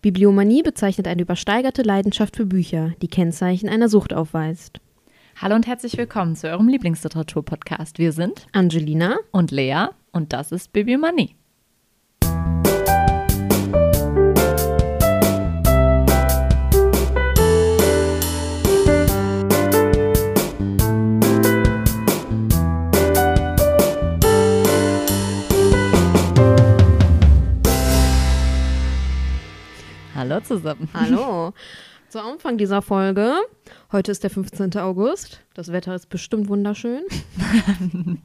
Bibliomanie bezeichnet eine übersteigerte Leidenschaft für Bücher, die Kennzeichen einer Sucht aufweist. Hallo und herzlich willkommen zu eurem Lieblingsliteratur-Podcast. Wir sind Angelina und Lea und das ist Bibliomanie. Hallo zusammen. Hallo. Zu Anfang dieser Folge. Heute ist der 15. August. Das Wetter ist bestimmt wunderschön.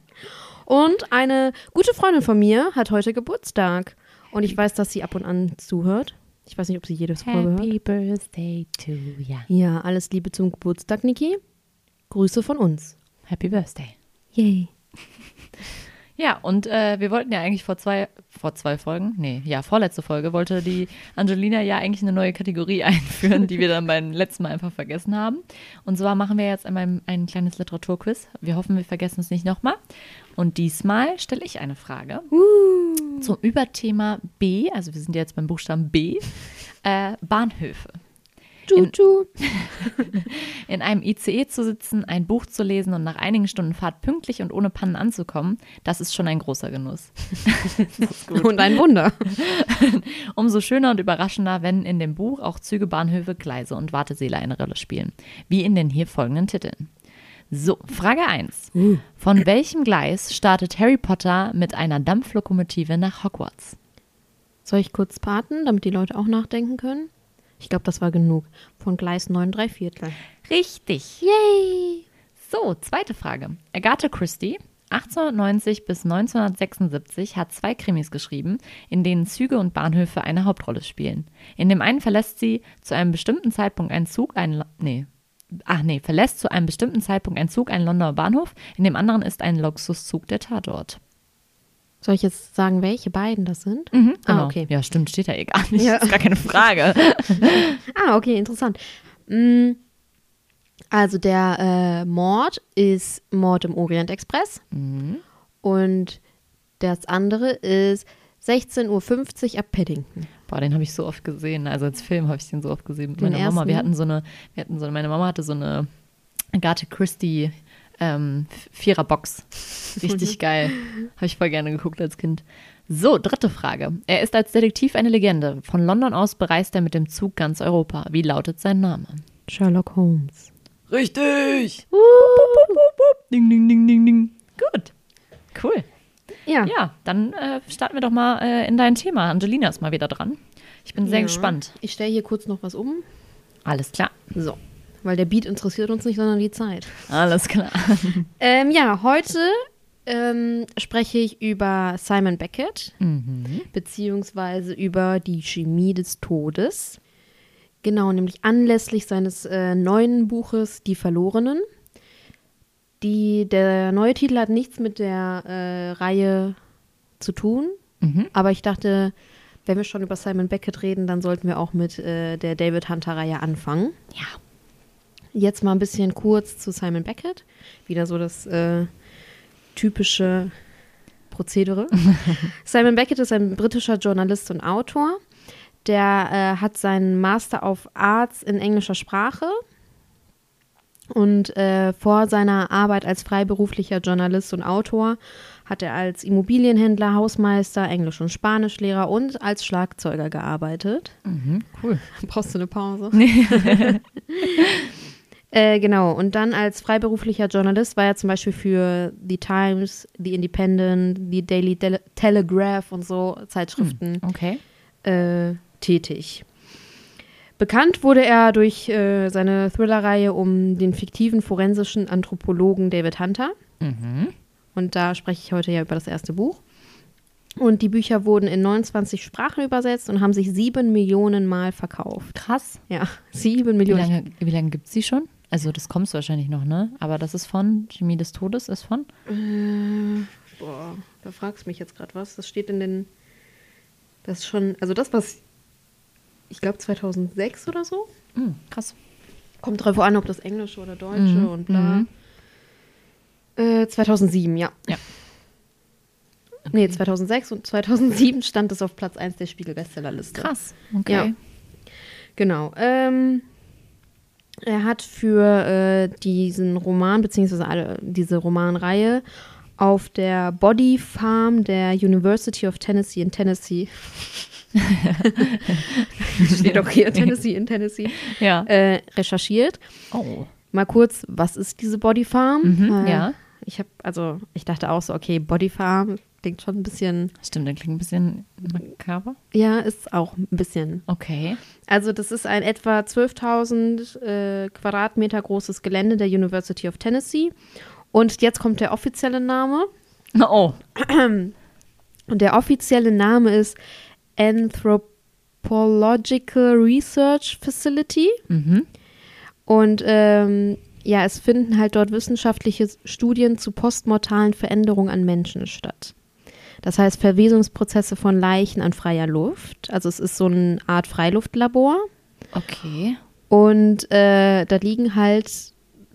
und eine gute Freundin von mir hat heute Geburtstag. Und ich weiß, dass sie ab und an zuhört. Ich weiß nicht, ob sie jedes Folge hört. Happy Birthday to ya. Ja, alles Liebe zum Geburtstag, Niki. Grüße von uns. Happy Birthday. Yay. Ja, und äh, wir wollten ja eigentlich vor zwei, vor zwei Folgen, nee, ja, vorletzte Folge, wollte die Angelina ja eigentlich eine neue Kategorie einführen, die wir dann beim letzten Mal einfach vergessen haben. Und zwar machen wir jetzt einmal ein kleines Literaturquiz. Wir hoffen, wir vergessen es nicht nochmal. Und diesmal stelle ich eine Frage Uh. zum Überthema B, also wir sind jetzt beim Buchstaben B, äh, Bahnhöfe. Tschu-tschu. In einem ICE zu sitzen, ein Buch zu lesen und nach einigen Stunden Fahrt pünktlich und ohne Pannen anzukommen, das ist schon ein großer Genuss. das ist gut. Und ein Wunder. Umso schöner und überraschender, wenn in dem Buch auch Züge, Bahnhöfe, Gleise und Wartesäle eine Rolle spielen. Wie in den hier folgenden Titeln. So, Frage 1. Von welchem Gleis startet Harry Potter mit einer Dampflokomotive nach Hogwarts? Soll ich kurz paten, damit die Leute auch nachdenken können? Ich glaube, das war genug. Von Gleis 9 3 Viertel. Richtig. Yay! So, zweite Frage. Agatha Christie, 1890 bis 1976, hat zwei Krimis geschrieben, in denen Züge und Bahnhöfe eine Hauptrolle spielen. In dem einen verlässt sie zu einem bestimmten Zeitpunkt einen Zug, Lo- nee, ach nee, verlässt zu einem bestimmten Zeitpunkt ein Zug einen Londoner Bahnhof, in dem anderen ist ein Luxuszug der Tatort. Soll ich jetzt sagen, welche beiden das sind? Mhm, Ah, okay. Ja, stimmt, steht da eh gar nicht. Ja. Das ist gar keine Frage. Ah, okay, interessant. Mm, Also der äh, Mord ist Mord im Orient Express Mhm. und das andere ist 16.50 Uhr ab Paddington. Boah, den habe ich so oft gesehen. Also als Film habe ich den so oft gesehen mit meiner Mama. Wir hatten so eine, wir hatten so, meine Mama hatte so eine Agatha Christie ähm, Vierer-Box. Richtig geil. Habe ich voll gerne geguckt als Kind. So, dritte Frage. Er ist als Detektiv eine Legende. Von London aus bereist er mit dem Zug ganz Europa. Wie lautet sein Name? Sherlock Holmes. Richtig. Ding, ding, ding, ding, ding. Gut. Cool. Ja. Ja, dann äh, starten wir doch mal äh, in dein Thema. Angelina ist mal wieder dran. Ich bin sehr Ja. gespannt. Ich stelle hier kurz noch was um. Alles klar. So. Weil der Beat interessiert uns nicht, sondern die Zeit. Alles klar. Ähm, ja, heute ähm, spreche ich über Simon Beckett, Mhm. beziehungsweise über die Chemie des Todes. Genau, nämlich anlässlich seines äh, neuen Buches Die Verlorenen. Die, der neue Titel hat nichts mit der äh, Reihe zu tun, Mhm. aber ich dachte, wenn wir schon über Simon Beckett reden, dann sollten wir auch mit äh, der David Hunter-Reihe anfangen. Ja. Jetzt mal ein bisschen kurz zu Simon Beckett. Wieder so das äh, typische Prozedere. Simon Beckett ist ein britischer Journalist und Autor. Der äh, hat seinen Master of Arts in englischer Sprache. Und äh, vor seiner Arbeit als freiberuflicher Journalist und Autor hat er als Immobilienhändler, Hausmeister, Englisch- und Spanischlehrer und als Schlagzeuger gearbeitet. Mhm. Cool. Brauchst du eine Pause? Äh, genau, und dann als freiberuflicher Journalist war er zum Beispiel für The Times, The Independent, The Daily Tele Telegraph und so Zeitschriften Okay. äh, tätig. Bekannt wurde er durch äh, seine Thriller-Reihe um den fiktiven forensischen Anthropologen David Hunter. Mhm. Und da spreche ich heute ja über das erste Buch. Und die Bücher wurden in 29 Sprachen übersetzt und haben sich sieben Millionen Mal verkauft. Krass. Ja, sieben Wie Millionen. lange, wie lange gibt es die schon? Also das kommst du wahrscheinlich noch, ne? Aber das ist von Chemie des Todes, ist von? Äh, boah, da fragst du mich jetzt gerade was. Das steht in den. Das ist schon. Also das, was. Ich glaube 2006 oder so. Mhm, krass. Kommt drauf an, ob das Englische oder Deutsche Mhm, und bla. mhm. Äh, 2007, ja. Ja. Nee, 2006 und 2007 stand es auf Platz 1 der Spiegel-Bestsellerliste. Krass. Okay. Ja. Genau. Ähm, er hat für äh, diesen Roman, beziehungsweise alle, diese Romanreihe auf der Body Farm der University of Tennessee in Tennessee. Steht auch hier Tennessee in Tennessee. Ja. Äh, recherchiert. Oh. Mal kurz, was ist diese Body Farm? Mhm, Äh, ja. Ich habe, also ich dachte auch so, okay, Body Farm klingt schon ein bisschen, Stimmt, das klingt ein bisschen makaber. ja, ist auch ein bisschen. Okay. Also das ist ein etwa 12.000 äh, Quadratmeter großes Gelände der University of Tennessee. Und jetzt kommt der offizielle Name. Oh. Und der offizielle Name ist Anthropological Research Facility. Mhm. Und ähm, ja, es finden halt dort wissenschaftliche Studien zu postmortalen Veränderungen an Menschen statt. Das heißt Verwesungsprozesse von Leichen an freier Luft. Also es ist so eine Art Freiluftlabor. Okay. Und äh, da liegen halt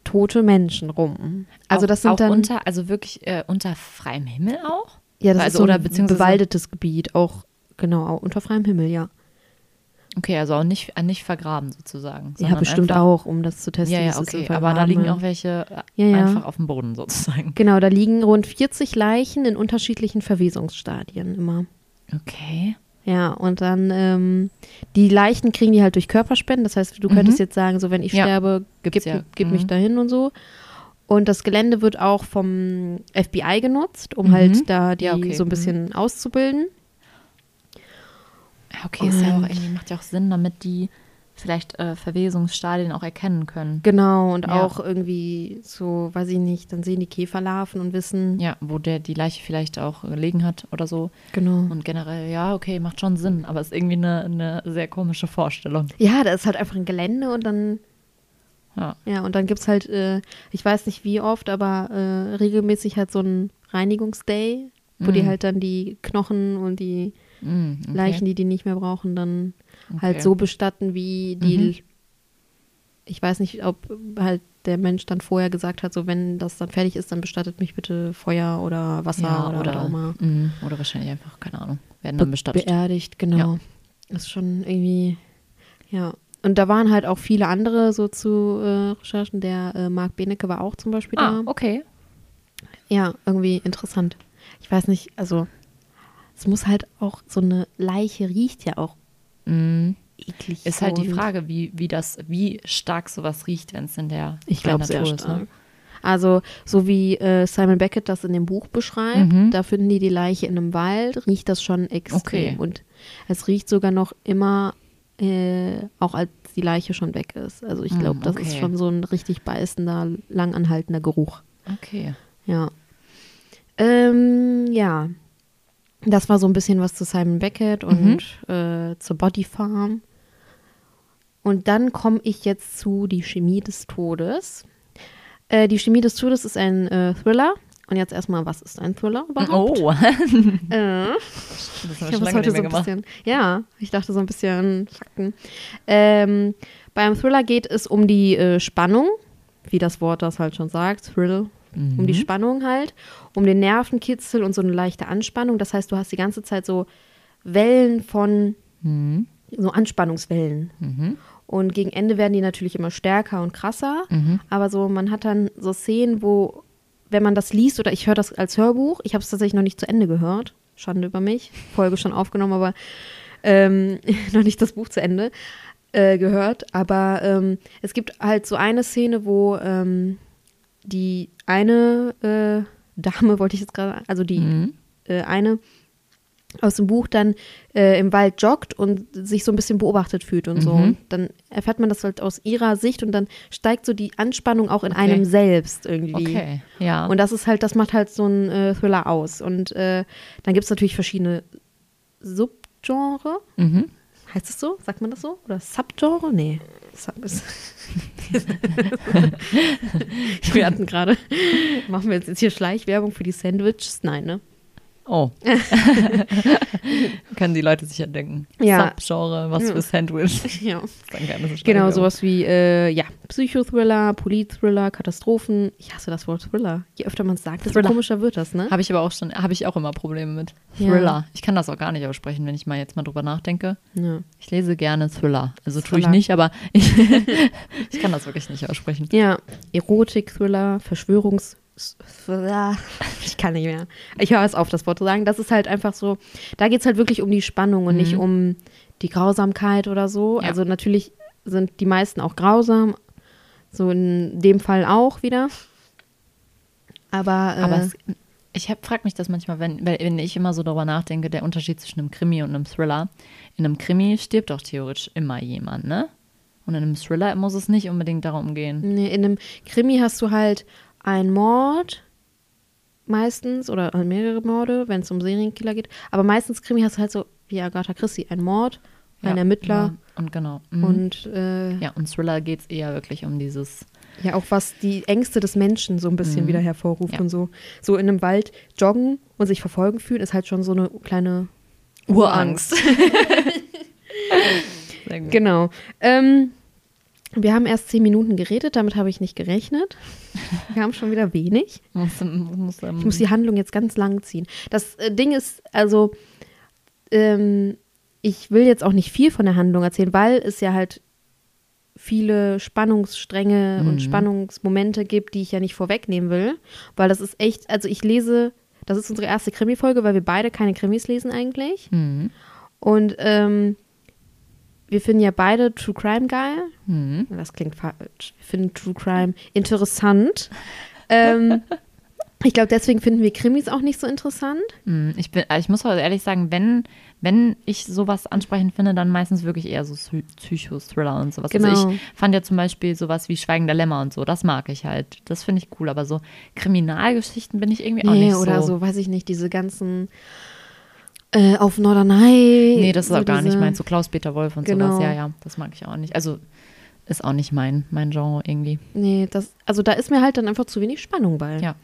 tote Menschen rum. Also auch, das sind auch dann unter, also wirklich äh, unter freiem Himmel auch? ja, das also ist so ein bewaldetes Gebiet, auch genau auch unter freiem Himmel, ja. Okay, also auch nicht, äh, nicht vergraben sozusagen. Ja, bestimmt einfach, auch, um das zu testen. Ja, ja, okay. Aber da liegen auch welche äh, Ja, ja. einfach auf dem Boden sozusagen. Genau, da liegen rund 40 Leichen in unterschiedlichen Verwesungsstadien immer. Okay. Ja, und dann ähm, die Leichen kriegen die halt durch Körperspenden. Das heißt, du könntest Mhm. jetzt sagen, so wenn ich Ja, sterbe, gibt's gib, gib mich Mhm. dahin und so. Und das Gelände wird auch vom FBI genutzt, um Mhm. halt da die Ja, okay. so ein Mhm. bisschen auszubilden. Okay, ist ja auch Und- irgendwie, macht ja auch Sinn, damit die vielleicht äh, Verwesungsstadien auch erkennen können. Genau, und Ja. auch irgendwie so, weiß ich nicht, dann sehen die Käferlarven und wissen, Ja, wo der die Leiche vielleicht auch gelegen hat oder so. genau. Und generell, ja, okay, macht schon Sinn, aber ist irgendwie eine, eine sehr komische Vorstellung. Ja, da ist halt einfach ein Gelände und dann, Ja. ja, und dann gibt es halt, äh, ich weiß nicht wie oft, aber äh, regelmäßig halt so ein Reinigungsday, wo die Mhm. halt dann die Knochen und die Mm, okay. Leichen, die die nicht mehr brauchen, dann halt Okay. so bestatten, wie die. Mhm. Ich weiß nicht, ob halt der Mensch dann vorher gesagt hat, so wenn das dann fertig ist, dann bestattet mich bitte Feuer oder Wasser ja, oder, oder, oder, mm, oder wahrscheinlich einfach, keine Ahnung, werden dann Be bestattet. beerdigt, genau. Ja. Ist schon irgendwie, ja. Und da waren halt auch viele andere so zu äh, Recherchen. Der äh, Marc Benecke war auch zum Beispiel ah, da. okay. Ja, irgendwie interessant. Ich weiß nicht, also es muss halt auch, so eine Leiche riecht ja auch Mm. eklig. Ist halt die Frage, wie, wie das, wie stark sowas riecht, wenn es in der Ich der glaube sehr Natur ist, stark. ne? Also, so wie äh, Simon Beckett das in dem Buch beschreibt, Mhm. da finden die die Leiche in einem Wald, riecht das schon extrem. Okay. Und es riecht sogar noch immer, äh, auch als die Leiche schon weg ist. Also, ich glaube, das ist okay. schon so ein richtig beißender, langanhaltender Geruch. Okay. Ja. Ähm, ja. Das war so ein bisschen was zu Simon Beckett und äh, zur Body Farm. Und dann komme ich jetzt zu Die Chemie des Todes. Äh, die Chemie des Todes ist ein äh, Thriller. Und jetzt erstmal, was ist ein Thriller überhaupt? Oh, Äh, das ich habe es heute so ein gemacht. bisschen, ja, ich dachte so ein bisschen Fakten. Ähm, beim Thriller geht es um die äh, Spannung, wie das Wort das halt schon sagt, Thrill, um Mhm. die Spannung halt, um den Nervenkitzel und so eine leichte Anspannung. Das heißt, du hast die ganze Zeit so Wellen von, Mhm. so Anspannungswellen. Mhm. Und gegen Ende werden die natürlich immer stärker und krasser. Mhm. Aber so, man hat dann so Szenen, wo, wenn man das liest oder ich höre das als Hörbuch, ich habe es tatsächlich noch nicht zu Ende gehört. Schande über mich. Folge schon aufgenommen, aber ähm, noch nicht das Buch zu Ende äh, gehört. Aber ähm, es gibt halt so eine Szene, wo ähm, die eine äh, Dame, wollte ich jetzt gerade, also die Mhm. äh, eine aus dem Buch dann äh, im Wald joggt und sich so ein bisschen beobachtet fühlt und so. Mhm. Und dann erfährt man das halt aus ihrer Sicht und dann steigt so die Anspannung auch in Okay. einem selbst irgendwie. Okay, ja. Und das ist halt, das macht halt so ein äh, Thriller aus. Und äh, dann gibt es natürlich verschiedene Subgenre. mhm. Heißt es so? Sagt man das so? Oder Subgenre? Nee. Sub wir hatten gerade, machen wir jetzt, jetzt hier Schleichwerbung für die Sandwiches? Nein, ne? Oh. Können die Leute sich ja denken. Ja. Subgenre, was Ja. für Sandwich. ja. Genau, sowas wie, äh, ja, Psychothriller, Politthriller, Katastrophen. Ich hasse das Wort Thriller. Je öfter man es sagt, desto komischer wird das, ne? Habe ich aber auch schon, habe ich auch immer Probleme mit. Ja. Thriller. Ich kann das auch gar nicht aussprechen, wenn ich mal jetzt mal drüber nachdenke. Ja. Ich lese gerne Thriller. Also tue ich nicht, aber ich, ich kann das wirklich nicht aussprechen. Ja, Erotik-Thriller, Verschwörungs... Ich kann nicht mehr. Ich höre es auf, das Wort zu sagen. Das ist halt einfach so, da geht es halt wirklich um die Spannung und nicht um die Grausamkeit oder so. Ja. Also natürlich sind die meisten auch grausam. So in dem Fall auch wieder. Aber, äh, Aber es, ich frage mich das manchmal, wenn, wenn ich immer so darüber nachdenke, der Unterschied zwischen einem Krimi und einem Thriller. In einem Krimi stirbt doch theoretisch immer jemand, ne? Und in einem Thriller muss es nicht unbedingt darum gehen. Nee, in einem Krimi hast du halt einen Mord meistens oder mehrere Morde, wenn es um Serienkiller geht. Aber meistens Krimi hast du halt so wie Agatha Christie, ein Mord, ein Ja, Ermittler Ja, und genau. Mhm. und äh, ja. ja, und Thriller geht es eher wirklich um dieses. auch was die Ängste des Menschen so ein bisschen wieder hervorruft Mhm. Ja. und so. So in einem Wald joggen und sich verfolgen fühlen, ist halt schon so eine kleine Urangst. Sehr gut. Genau. Ähm, wir haben erst zehn Minuten geredet, damit habe ich nicht gerechnet. Wir haben schon wieder wenig. Muss, muss, ähm, Ich muss die Handlung jetzt ganz lang ziehen. Das äh, Ding ist, also, ähm, ich will jetzt auch nicht viel von der Handlung erzählen, weil es ja halt viele Spannungsstränge und Spannungsmomente gibt, die ich ja nicht vorwegnehmen will. Weil das ist echt, also ich lese, das ist unsere erste Krimi-Folge, weil wir beide keine Krimis lesen eigentlich. Mhm. Und ähm, wir finden ja beide True Crime geil. Mhm. Das klingt falsch. Wir finden True Crime interessant. ähm, ich glaube, deswegen finden wir Krimis auch nicht so interessant. Mhm. Ich, bin, ich muss aber ehrlich sagen, wenn, wenn ich sowas ansprechend finde, dann meistens wirklich eher so Psy- Psycho-Thriller und sowas. Genau. Also ich fand ja zum Beispiel sowas wie Schweigender Lämmer und so, das mag ich halt. Das finde ich cool, aber so Kriminalgeschichten bin ich irgendwie auch Nee, nicht oder so. so, weiß ich nicht, diese ganzen äh, auf Norderney. Nee, das ist so auch gar diese- nicht meins. So Klaus-Peter Wolf und Genau. sowas, ja, ja, das mag ich auch nicht. Also ist auch nicht mein, mein Genre irgendwie. Nee, das, also da ist mir halt dann einfach zu wenig Spannung bei. Ja.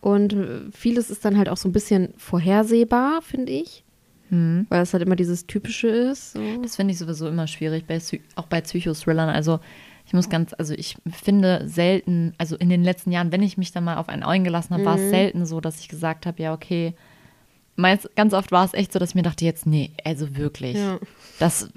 Und äh, vieles ist dann halt auch so ein bisschen vorhersehbar, finde ich. Mhm. Weil es halt immer dieses Typische ist. So. Das finde ich sowieso immer schwierig, bei, auch bei Psychothrillern. Also ich muss ganz, also ich finde selten, also in den letzten Jahren, wenn ich mich dann mal auf einen eingelassen habe, war Mhm. es selten so, dass ich gesagt habe, ja, okay. Meist, ganz oft war es echt so, dass ich mir dachte, jetzt, nee, also wirklich. Ja. Das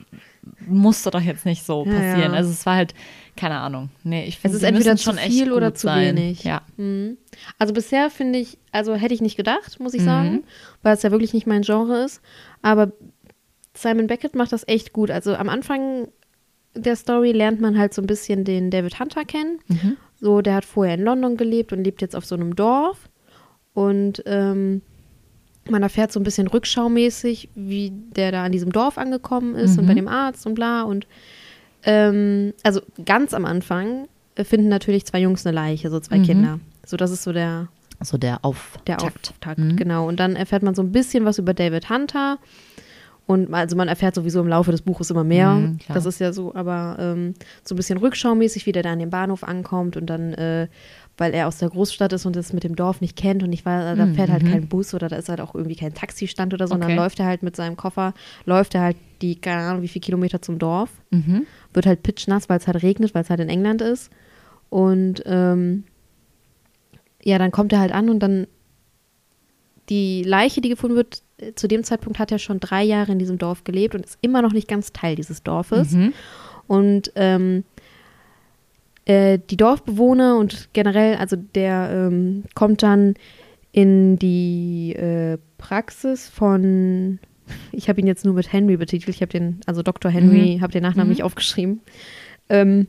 musste doch jetzt nicht so Ja, passieren. ja. Also es war halt, keine Ahnung. Nee, ich Es finde, ist die entweder zu schon echt viel oder zu sein. wenig. Ja. Mhm. Also bisher finde ich, also hätte ich nicht gedacht, muss ich Mhm. sagen, weil es ja wirklich nicht mein Genre ist. Aber Simon Beckett macht das echt gut. Also am Anfang der Story lernt man halt so ein bisschen den David Hunter kennen. Mhm. So, der hat vorher in London gelebt und lebt jetzt auf so einem Dorf. Und ähm, man erfährt so ein bisschen rückschaumäßig, wie der da an diesem Dorf angekommen ist und bei dem Arzt und bla. Und ähm, also ganz am Anfang finden natürlich zwei Jungs eine Leiche, so zwei Kinder. So, das ist so der, So der Auftakt. der Auftakt, Mhm. genau. Und dann erfährt man so ein bisschen was über David Hunter. Und also man erfährt sowieso im Laufe des Buches immer mehr. Mhm, das ist ja so, aber ähm, so ein bisschen rückschaumäßig, wie der da an dem Bahnhof ankommt und dann, äh, weil er aus der Großstadt ist und das mit dem Dorf nicht kennt und ich war, da fährt halt kein Bus oder da ist halt auch irgendwie kein Taxistand oder so. Und Mhm, Okay. dann läuft er halt mit seinem Koffer, läuft er halt die, keine Ahnung, wie viele Kilometer zum Dorf Mhm. wird halt pitchnass, weil es halt regnet, weil es halt in England ist. Und ähm, ja, dann kommt er halt an und dann die Leiche, die gefunden wird, äh, zu dem Zeitpunkt hat er schon drei Jahre in diesem Dorf gelebt und ist immer noch nicht ganz Teil dieses Dorfes. Mhm. Und ähm, äh, die Dorfbewohner und generell, also der ähm, kommt dann in die äh, Praxis von, ich habe ihn jetzt nur mit Henry betitelt, ich habe den, also Dr. Henry, habe den Nachnamen nicht aufgeschrieben, ähm,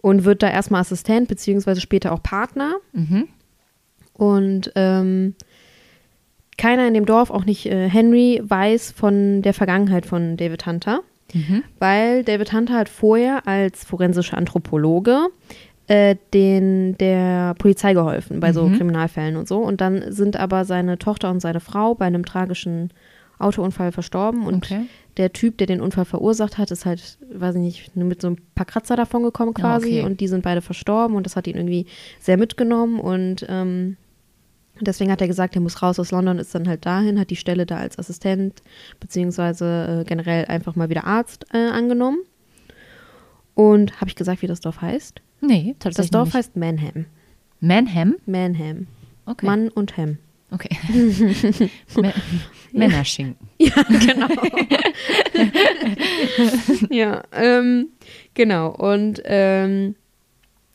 und wird da erstmal Assistent, beziehungsweise später auch Partner. Mhm. Und ähm, keiner in dem Dorf, auch nicht äh, Henry, weiß von der Vergangenheit von David Hunter, Mhm. weil David Hunter hat vorher als forensischer Anthropologe äh, den, der Polizei geholfen bei so Mhm. Kriminalfällen und so. Und dann sind aber seine Tochter und seine Frau bei einem tragischen Autounfall verstorben und Okay. der Typ, der den Unfall verursacht hat, ist halt, weiß ich nicht, nur mit so ein paar Kratzer davon gekommen quasi okay. und die sind beide verstorben und das hat ihn irgendwie sehr mitgenommen und ähm, Deswegen hat er gesagt, er muss raus aus London, ist dann halt dahin, hat die Stelle da als Assistent beziehungsweise äh, generell einfach mal wieder Arzt äh, angenommen. Und habe ich gesagt, wie das Dorf heißt? Nee, tatsächlich Das Dorf nicht. heißt Manham. Manham? Manham. Okay. Mann und Ham. Okay. Mä- Männerschinken. Ja, genau. ja, ähm, genau. Und ähm,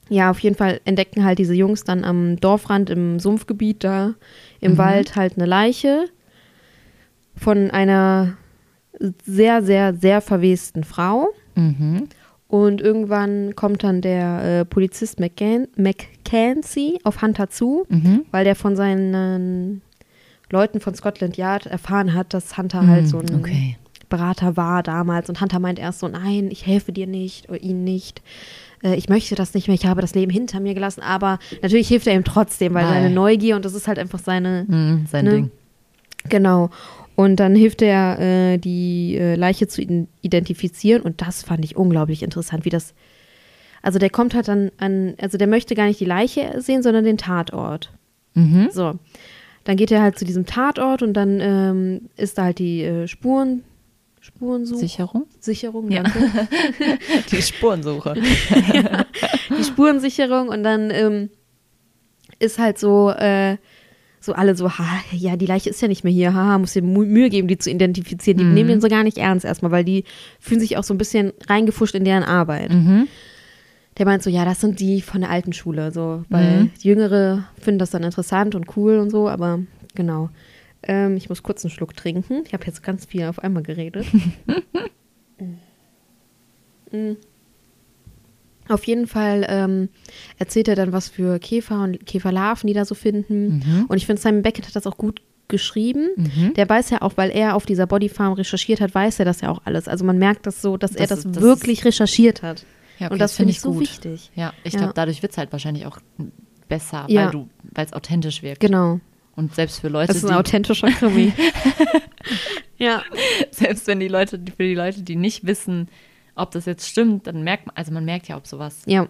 ja, auf jeden Fall entdecken halt diese Jungs dann am Dorfrand im Sumpfgebiet da im Mhm. Wald halt eine Leiche von einer sehr, sehr, sehr verwesten Frau. Mhm. Und irgendwann kommt dann der äh, Polizist McCan McKenzie auf Hunter zu, Mhm. weil der von seinen Leuten von Scotland Yard erfahren hat, dass Hunter halt so ein Okay. Berater war damals. Und Hunter meint erst so, nein, ich helfe dir nicht oder ihnen nicht. Äh, Ich möchte das nicht mehr, ich habe das Leben hinter mir gelassen. Aber natürlich hilft er ihm trotzdem, weil seine Neugier und das ist halt einfach seine, Mhm, sein Ne? Ding. Genau. Und dann hilft er, äh, die äh, Leiche zu identifizieren. Und das fand ich unglaublich interessant, wie das. Also der kommt halt dann an, also der möchte gar nicht die Leiche sehen, sondern den Tatort. Mhm. So. Dann geht er halt zu diesem Tatort und dann ähm, ist da halt die äh, Spuren, Spurensuche. Sicherung? Sicherung, Ja. danke. Die Spurensuche. die Spurensicherung und dann ähm, ist halt so, äh, so alle so, ha, ja, die Leiche ist ja nicht mehr hier, haha, muss dir Mühe geben, die zu identifizieren. Die Mhm. nehmen den so gar nicht ernst erstmal, weil die fühlen sich auch so ein bisschen reingefuscht in deren Arbeit. Mhm. Der meint so, ja, das sind die von der alten Schule, so, weil Mhm. die Jüngere finden das dann interessant und cool und so, aber genau. Ähm, ich muss kurz einen Schluck trinken. Ich habe jetzt ganz viel auf einmal geredet. Mm. Auf jeden Fall ähm, erzählt er dann, was für Käfer und Käferlarven die da so finden. Mhm. Und ich finde, Simon Beckett hat das auch gut geschrieben. Mhm. Der weiß ja auch, weil er auf dieser Bodyfarm recherchiert hat, weiß er das ja auch alles. Also man merkt das so, dass er Das das, ist- das wirklich recherchiert hat. Ja, okay, und das, find finde ich so gut. wichtig. Ja, ich Ja. glaube, dadurch wird es halt wahrscheinlich auch besser, Ja. weil du, weil es authentisch wirkt. Genau. Und selbst für Leute, Das ist ein die, authentischer Krimi. ja. selbst wenn die Leute, für die Leute, die nicht wissen, ob das jetzt stimmt, dann merkt man, also man merkt ja, ob sowas. Ja.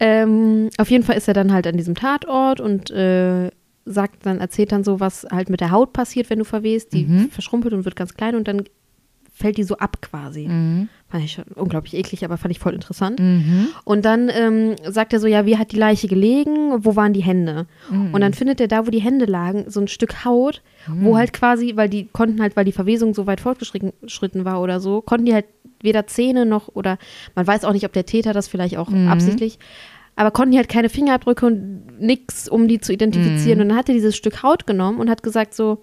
Ähm, auf jeden Fall ist er dann halt an diesem Tatort und äh, sagt dann, erzählt dann so, was halt mit der Haut passiert, wenn du verwehst. Die Mhm. verschrumpelt und wird ganz klein und dann fällt die so ab quasi. Mhm. Fand ich schon unglaublich eklig, aber fand ich voll interessant. Mhm. Und dann ähm, sagt er so, ja, wie hat die Leiche gelegen? Wo waren die Hände? Mhm. Und dann findet er da, wo die Hände lagen, so ein Stück Haut, wo halt quasi, weil die konnten halt, weil die Verwesung so weit fortgeschritten geschritten war oder so, konnten die halt weder Zähne noch oder man weiß auch nicht, ob der Täter das vielleicht auch Mhm. absichtlich, aber konnten die halt keine Fingerabdrücke und nix, um die zu identifizieren. Mhm. Und dann hat er dieses Stück Haut genommen und hat gesagt so,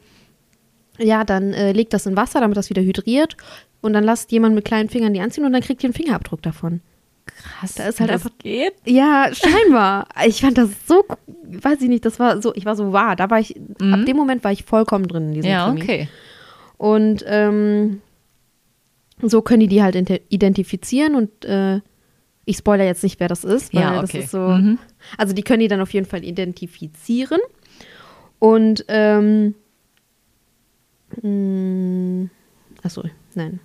ja, dann äh, legt das in Wasser, damit das wieder hydriert und dann lasst jemand mit kleinen Fingern die anziehen und dann kriegt ihr einen Fingerabdruck davon. Krass. Da ist halt das einfach- geht. Ja, scheinbar. Ich fand das so, weiß ich nicht, das war so, ich war so wahr. Da war ich, ab dem Moment war ich vollkommen drin in diesem Mhm. Ja, Krimi. okay. Und ähm, so können die die halt identifizieren und äh, ich spoiler jetzt nicht, wer das ist, weil Ja, das okay. ist so, Mhm. also die können die dann auf jeden Fall identifizieren und ähm, mh, achso, nein.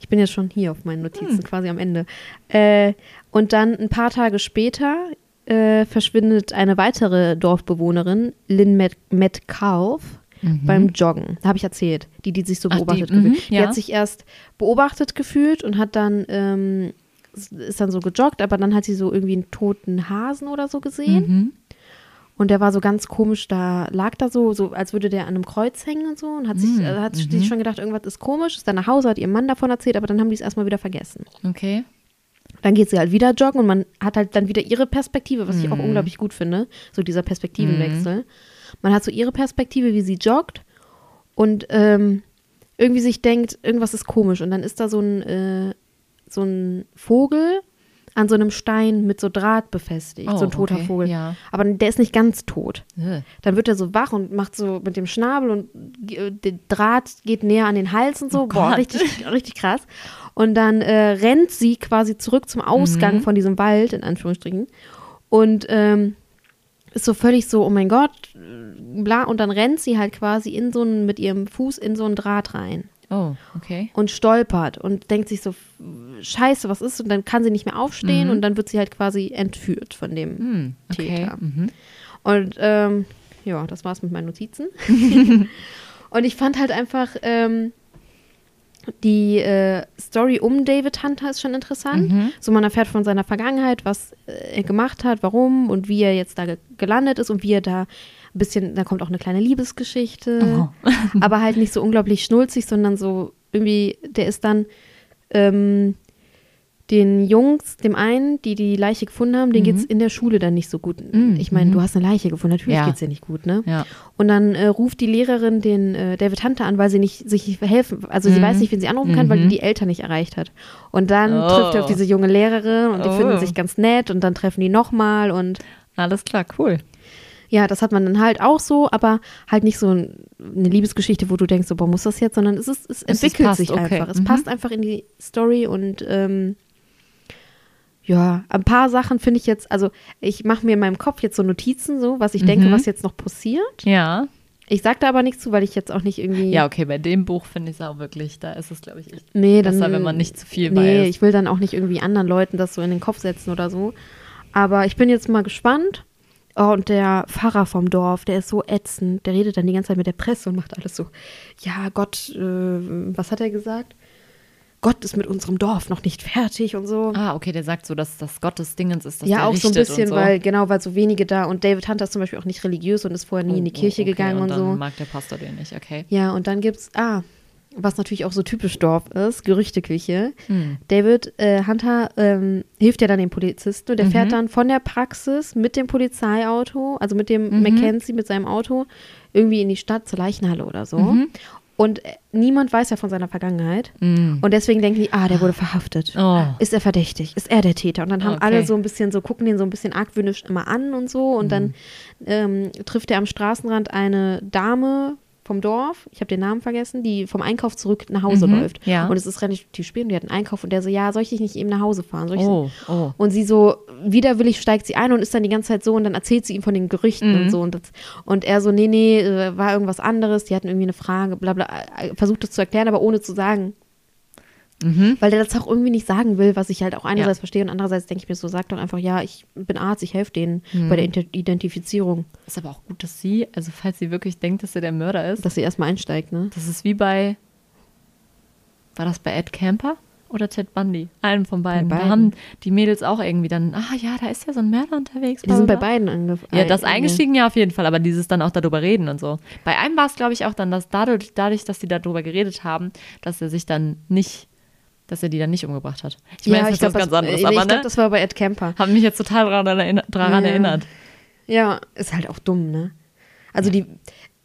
Ich bin jetzt schon hier auf meinen Notizen, Hm. quasi am Ende. Äh, und dann ein paar Tage später äh, verschwindet eine weitere Dorfbewohnerin, Lynn Met Metcalf, beim Joggen. Da habe ich erzählt, die, die sich so Mhm. Ach, die, beobachtet mhm, gefühlt. Die ja. hat sich erst beobachtet gefühlt und hat dann, ähm, ist dann so gejoggt, aber dann hat sie so irgendwie einen toten Hasen oder so gesehen. Mhm. Und der war so ganz komisch, da lag da so, so als würde der an einem Kreuz hängen und so und hat sich, Mhm, äh, hat mhm. sich schon gedacht, irgendwas ist komisch, ist dann nach Hause, hat ihrem Mann davon erzählt, aber dann haben die es erstmal wieder vergessen. Okay. Dann geht sie halt wieder joggen und man hat halt dann wieder ihre Perspektive, was ich Mhm. auch unglaublich gut finde, so dieser Perspektivenwechsel. Man hat so ihre Perspektive, wie sie joggt und ähm, irgendwie sich denkt, irgendwas ist komisch und dann ist da so ein, äh, so ein Vogel an so einem Stein mit so Draht befestigt, so ein Oh, toter okay, Vogel. ja. Aber der ist nicht ganz tot. Äh. Dann wird er so wach und macht so mit dem Schnabel und äh, der Draht geht näher an den Hals und so. Oh Boah, Gott. richtig, richtig krass. Und dann äh, rennt sie quasi zurück zum Ausgang Mhm. von diesem Wald, in Anführungsstrichen. Und ähm, ist so völlig so, oh mein Gott, äh, bla. Und dann rennt sie halt quasi in so einen, mit ihrem Fuß in so einen Draht rein Oh, okay. und stolpert und denkt sich so, scheiße, was ist? Und dann kann sie nicht mehr aufstehen Mhm. und dann wird sie halt quasi entführt von dem Hm, okay. Täter. Mhm. und ähm, ja, das war's mit meinen Notizen. und ich fand halt einfach ähm, die äh, Story um David Hunter ist schon interessant. Mhm. So man erfährt von seiner Vergangenheit, was äh, er gemacht hat, warum und wie er jetzt da ge gelandet ist und wie er da ein bisschen, da kommt auch eine kleine Liebesgeschichte, Oh. aber halt nicht so unglaublich schnulzig, sondern so irgendwie, der ist dann ähm, den Jungs, dem einen, die die Leiche gefunden haben, denen Mhm. geht's in der Schule dann nicht so gut. Mhm, Ich meine, mhm. du hast eine Leiche gefunden, natürlich Ja. geht's dir nicht gut, ne? Ja. Und dann äh, ruft die Lehrerin den äh, David Hunter an, weil sie nicht sich nicht helfen, also sie Mhm. weiß nicht, wen sie anrufen kann, weil die Mhm. die Eltern nicht erreicht hat. Und dann Oh. trifft er auf diese junge Lehrerin und die Oh. finden sich ganz nett und dann treffen die nochmal und Alles klar, cool. Ja, das hat man dann halt auch so, aber halt nicht so ein, eine Liebesgeschichte, wo du denkst, so, boah, muss das jetzt, sondern es, ist, es Es entwickelt passt, sich okay. einfach. Es Mhm. passt einfach in die Story und ähm, ja, ein paar Sachen finde ich jetzt, also ich mache mir in meinem Kopf jetzt so Notizen, so, was ich denke, Mhm. was jetzt noch passiert. Ja. Ich sag da aber nichts zu, weil ich jetzt auch nicht irgendwie. Ja, okay, bei dem Buch finde ich es auch wirklich, da ist es, glaube ich, echt nee, dann, besser, wenn man nicht zu viel Nee, weiß. ich will dann auch nicht irgendwie anderen Leuten das so in den Kopf setzen oder so. Aber ich bin jetzt mal gespannt. Oh, und der Pfarrer vom Dorf, der ist so ätzend. Der redet dann die ganze Zeit mit der Presse und macht alles so. Ja, Gott, äh, was hat er gesagt? Gott ist mit unserem Dorf noch nicht fertig und so. Ah, okay, der sagt so, dass das Gottes Dingens ist, dass ja, auch so ein bisschen, und so. weil, genau, weil so wenige da. Und David Hunter ist zum Beispiel auch nicht religiös und ist vorher nie in die Oh, Kirche okay, gegangen und, dann so. mag der Pastor den nicht, okay. Ja, und dann gibt's, ah, was natürlich auch so typisch Dorf ist, Gerüchteküche. Hm. David äh, Hunter ähm, hilft ja dann dem Polizisten und der Mhm. fährt dann von der Praxis mit dem Polizeiauto, also mit dem Mhm. Mackenzie, mit seinem Auto, irgendwie in die Stadt zur Leichenhalle oder so. Mhm. Und äh, niemand weiß ja von seiner Vergangenheit. Mm. Und deswegen denken die, ah, der wurde verhaftet. Oh. Ist er verdächtig? Ist er der Täter? Und dann haben Okay. alle so ein bisschen so, gucken den so ein bisschen argwöhnisch immer an und so. Und Mhm. dann ähm, trifft er am Straßenrand eine Dame vom Dorf, ich habe den Namen vergessen, die vom Einkauf zurück nach Hause Mhm, läuft. ja. Und es ist relativ spät und die hat einen Einkauf und der so, ja, soll ich dich nicht eben nach Hause fahren? Oh, oh. und sie so, widerwillig steigt sie ein und ist dann die ganze Zeit so und dann erzählt sie ihm von den Gerüchten Mhm. und so. Und, das, und er so, nee, nee, äh, war irgendwas anderes, die hatten irgendwie eine Frage, bla bla, äh, versucht es zu erklären, aber ohne zu sagen. Mhm. Weil der das auch irgendwie nicht sagen will, was ich halt auch einerseits Ja. verstehe und andererseits denke ich mir so, sag doch einfach, ja, ich bin Arzt, ich helfe denen Mhm. bei der Inter- Identifizierung, Ist aber auch gut, dass sie, also falls sie wirklich denkt, dass er der Mörder ist, dass sie erstmal einsteigt, ne? das ist wie bei, war das bei Ed Camper oder Ted Bundy? Einen von beiden. Bei Da beiden. haben die Mädels auch irgendwie dann, ah ja, da ist ja so ein Mörder unterwegs. Die sind bei beiden angefangen. Ja, das eingestiegen ja auf jeden Fall, aber dieses dann auch darüber reden und so. Bei einem war es, glaube ich, auch dann, dass dadurch, dadurch, dass die darüber geredet haben, dass er sich dann nicht, dass er die dann nicht umgebracht hat. Ich meine, ja, das ich ist glaube, das, anderes, äh, aber ich ne, glaube, das war bei Ed Camper. haben mich jetzt total daran erinnert. Daran Ja. erinnert. Ja, ist halt auch dumm, ne? Also die,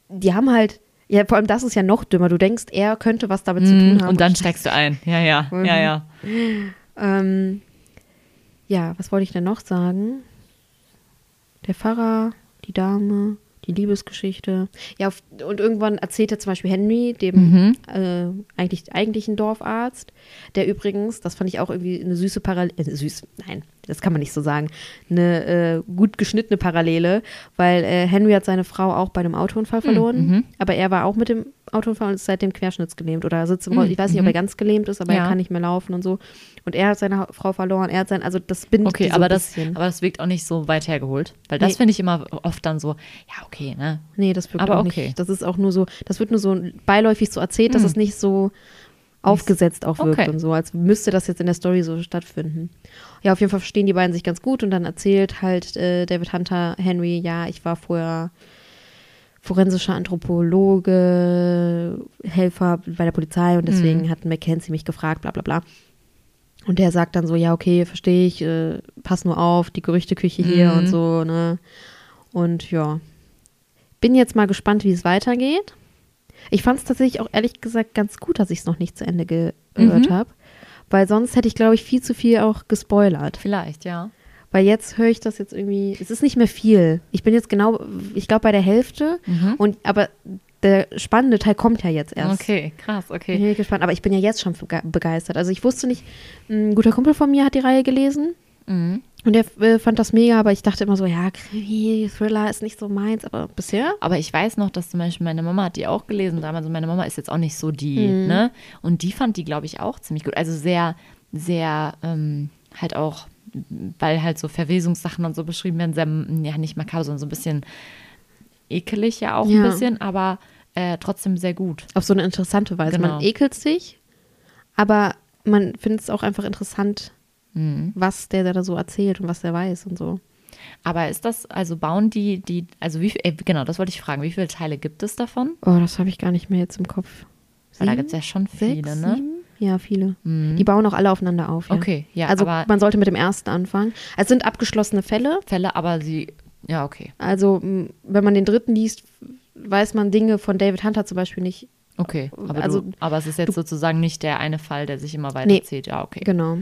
die haben halt, ja, vor allem das ist ja noch dümmer. Du denkst, er könnte was damit zu tun Mm, haben. Und dann steigst du ein. Ja, ja, Mhm. ja, ja. Ähm, ja, was wollte ich denn noch sagen? Der Pfarrer, die Dame, die Liebesgeschichte. Ja, und irgendwann erzählt er zum Beispiel Henry, dem Mhm. äh, eigentlich, eigentlichen Dorfarzt, der übrigens, das fand ich auch irgendwie eine süße Parallele, äh, süß, nein, das kann man nicht so sagen, eine äh, gut geschnittene Parallele, weil äh, Henry hat seine Frau auch bei einem Autounfall verloren, mhm. aber er war auch mit dem Autounfall und ist seitdem querschnittsgelähmt oder sitzt im Mhm, ich weiß nicht, ob mhm. er ganz gelähmt ist, aber Ja. er kann nicht mehr laufen und so. Und er hat seine Frau verloren, er hat sein, also das bindet Okay, so aber ein das, aber das wirkt auch nicht so weit hergeholt. Weil das Nee. finde ich immer oft dann so, ja, okay, ne? nee, das wirkt aber auch okay. nicht. Das ist auch nur so, das wird nur so beiläufig so erzählt, dass Mhm. es nicht so aufgesetzt auch wirkt Okay. und so, als müsste das jetzt in der Story so stattfinden. Ja, auf jeden Fall verstehen die beiden sich ganz gut und dann erzählt halt äh, David Hunter Henry, ja, ich war vorher forensischer Anthropologe, Helfer bei der Polizei und deswegen Mhm. hat Mackenzie mich gefragt, bla bla bla. Und der sagt dann so, ja, okay, verstehe ich, äh, pass nur auf, die Gerüchteküche hier Mhm. und so, ne? Und ja, bin jetzt mal gespannt, wie es weitergeht. Ich fand es tatsächlich auch ehrlich gesagt ganz gut, dass ich es noch nicht zu Ende gehört Mhm. habe. Weil sonst hätte ich, glaube ich, viel zu viel auch gespoilert. Vielleicht, ja. Weil jetzt höre ich das jetzt irgendwie, es ist nicht mehr viel. Ich bin jetzt genau, ich glaube, bei der Hälfte. Mhm. Und aber der spannende Teil kommt ja jetzt erst. Okay, krass, Bin okay. ich gespannt. Aber ich bin ja jetzt schon bege- begeistert. Also ich wusste nicht, ein guter Kumpel von mir hat die Reihe gelesen. Mhm. Und der äh, fand das mega, aber ich dachte immer so, ja, Krimi, Thriller ist nicht so meins, aber bisher. Aber ich weiß noch, dass zum Beispiel meine Mama hat die auch gelesen damals und meine Mama ist jetzt auch nicht so die, Mhm. ne? Und die fand die, glaube ich, auch ziemlich gut. Also sehr, sehr, ähm, halt auch, weil halt so Verwesungssachen und so beschrieben werden, sehr, ja, nicht makaber, sondern so ein bisschen, ekelig ja auch Ja. ein bisschen, aber äh, trotzdem sehr gut. Auf so eine interessante Weise. Genau. Man ekelt sich, aber man findet es auch einfach interessant, Mhm. was der da so erzählt und was der weiß und so. Aber ist das, also bauen die, die, also wie viel, äh, genau, das wollte ich fragen, wie viele Teile gibt es davon? Oh, das habe ich gar nicht mehr jetzt im Kopf. Weil da Sieben? gibt es ja schon viele, Sechs, ne? sieben? Ja, viele. Mhm. Die bauen auch alle aufeinander auf. Ja. Okay, ja, also man sollte mit dem ersten anfangen. Es sind abgeschlossene Fälle. Fälle, aber sie, ja, okay. Also wenn man den dritten liest, weiß man Dinge von David Hunter zum Beispiel nicht. Okay, aber, Also, du, aber es ist jetzt du- sozusagen nicht der eine Fall, der sich immer weiter Nee. Ja, okay. Genau.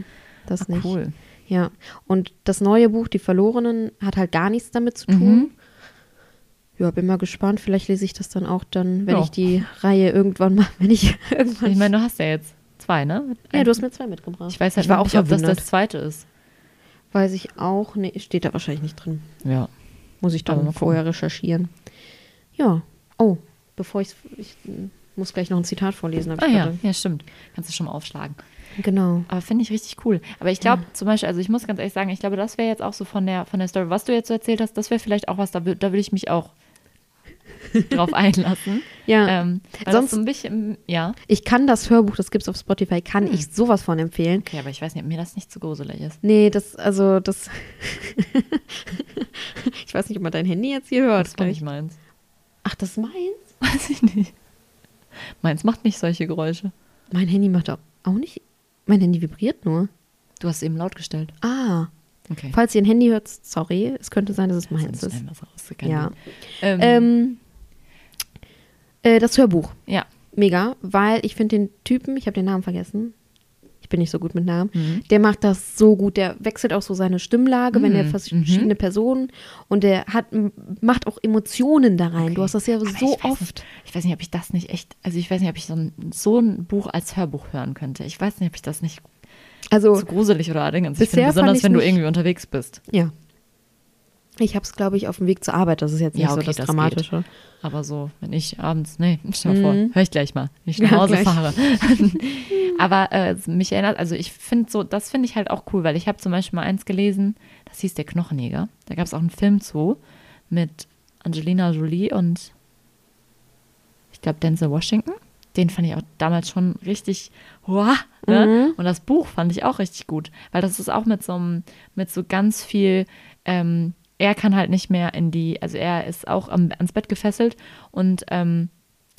Das Ah, nicht. cool. Ja. Und das neue Buch, Die Verlorenen, hat halt gar nichts damit zu tun. Mhm. Ja, bin mal gespannt. Vielleicht lese ich das dann auch dann, wenn Ja. ich die Reihe irgendwann mal, wenn ich irgendwann. Ich meine, du hast ja jetzt zwei, ne? ja, du hast mir zwei mitgebracht. Ich weiß halt ich war auch nicht, ob das verwundert. das zweite ist. Weiß ich auch. Nee, steht da wahrscheinlich nicht drin. Ja. Muss ich dann mal vorher recherchieren. Ja. Oh, bevor ich, ich muss gleich noch ein Zitat vorlesen. Ah ich ja, ja, stimmt. Kannst du schon mal aufschlagen. Genau. Aber finde ich richtig cool. Aber ich glaube zum Beispiel, also ich muss ganz ehrlich sagen, ich glaube, das wäre jetzt auch so von der, von der Story, was du jetzt so erzählt hast, das wäre vielleicht auch was, da, da würde ich mich auch drauf einlassen. Ja. Ähm, Sonst- so ein bisschen, ja. Ich kann das Hörbuch, das gibt's auf Spotify, kann Hm. ich sowas von empfehlen. Okay, aber ich weiß nicht, ob mir das nicht zu gruselig ist. Nee, das, also, das. ich weiß nicht, ob man dein Handy jetzt hier hört. Das war gleich. nicht meins. Ach, das ist meins? Weiß ich nicht. Meins macht nicht solche Geräusche. Mein Handy macht auch, auch nicht. Mein Handy vibriert nur. Du hast es eben laut gestellt. Ah. Okay. Falls ihr ein Handy hört, sorry, es könnte sein, dass es meins ist. Ja. Ähm, Ähm, äh, das Hörbuch. ja. Mega, weil ich finde den Typen, ich habe den Namen vergessen. Ich bin nicht so gut mit Namen. Mhm. Der macht das so gut. Der wechselt auch so seine Stimmlage, wenn er Mhm, verschiedene Personen und der hat macht auch Emotionen da rein. Du hast das ja Aber so ich oft. Nicht, ich weiß nicht, ob ich das nicht echt, also ich weiß nicht, ob ich so ein, so ein Buch als Hörbuch hören könnte. Ich weiß nicht, ob ich das nicht Also zu gruselig oder allerdings. Ich Bisher finde besonders, wenn du irgendwie unterwegs bist. ja. Ich habe es, glaube ich, auf dem Weg zur Arbeit. Das ist jetzt nicht Ja, so okay, das das Dramatische. Aber so, wenn ich abends, nee, stell mal vor, Mhm. höre ich gleich mal, wenn ich nach Ja, Hause gleich. fahre. Aber äh, mich erinnert, also ich finde so, das finde ich halt auch cool, weil ich habe zum Beispiel mal eins gelesen, das hieß Der Knochenjäger. Da gab es auch einen Film zu mit Angelina Jolie und ich glaube Denzel Washington. Den fand ich auch damals schon richtig, wow, ne? Mhm. Und das Buch fand ich auch richtig gut, weil das ist auch mit so einem, mit so ganz viel, ähm, er kann halt nicht mehr in die, also er ist auch am, ans Bett gefesselt und ähm,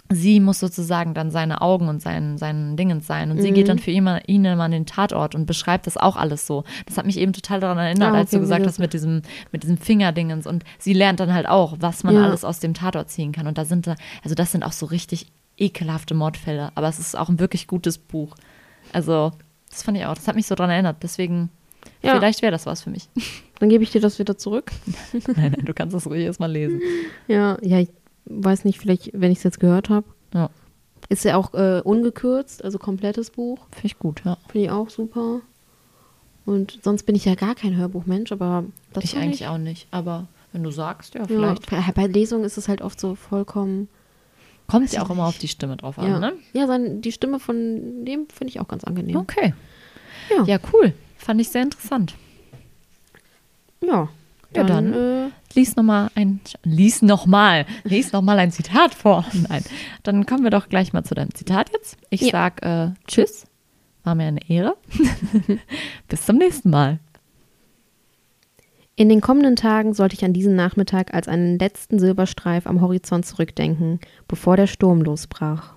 sie muss sozusagen dann seine Augen und sein, seinen Dingens sein. Und sie Mhm. geht dann für ihn, ihn immer an den Tatort und beschreibt das auch alles so. Das hat mich eben total daran erinnert, Ah, als du gesagt hast mit diesem, mit diesem Fingerdingens. Und sie lernt dann halt auch, was man Ja. alles aus dem Tatort ziehen kann. Und da sind da, also das sind auch so richtig ekelhafte Mordfälle. Aber es ist auch ein wirklich gutes Buch. Also, das fand ich auch. Das hat mich so daran erinnert. Deswegen, Ja. vielleicht wäre das was für mich. Dann gebe ich dir das wieder zurück. nein, nein, du kannst das ruhig erstmal lesen. Ja, ja, ich weiß nicht, vielleicht, wenn ich es jetzt gehört habe. Ja, Ist ja auch äh, ungekürzt, also komplettes Buch. finde ich gut, ja. Finde ich auch super. Und sonst bin ich ja gar kein Hörbuchmensch, aber das ich eigentlich auch nicht. Aber wenn du sagst, ja, Ja, vielleicht. bei, bei Lesungen ist es halt oft so vollkommen. Kommt ja auch immer auf die Stimme drauf Ja, an, ne? ja sein, die Stimme von dem finde ich auch ganz angenehm. Okay. Ja. Ja, cool. Fand ich sehr interessant. Ja, Ja, dann. Äh, Lies nochmal ein, lies nochmal, lies nochmal ein Zitat vor. Nein, dann kommen wir doch gleich mal zu deinem Zitat jetzt. Ich Ja. sag äh, Tschüss, war mir eine Ehre. Bis zum nächsten Mal. In den kommenden Tagen sollte ich an diesen Nachmittag als einen letzten Silberstreif am Horizont zurückdenken, bevor der Sturm losbrach.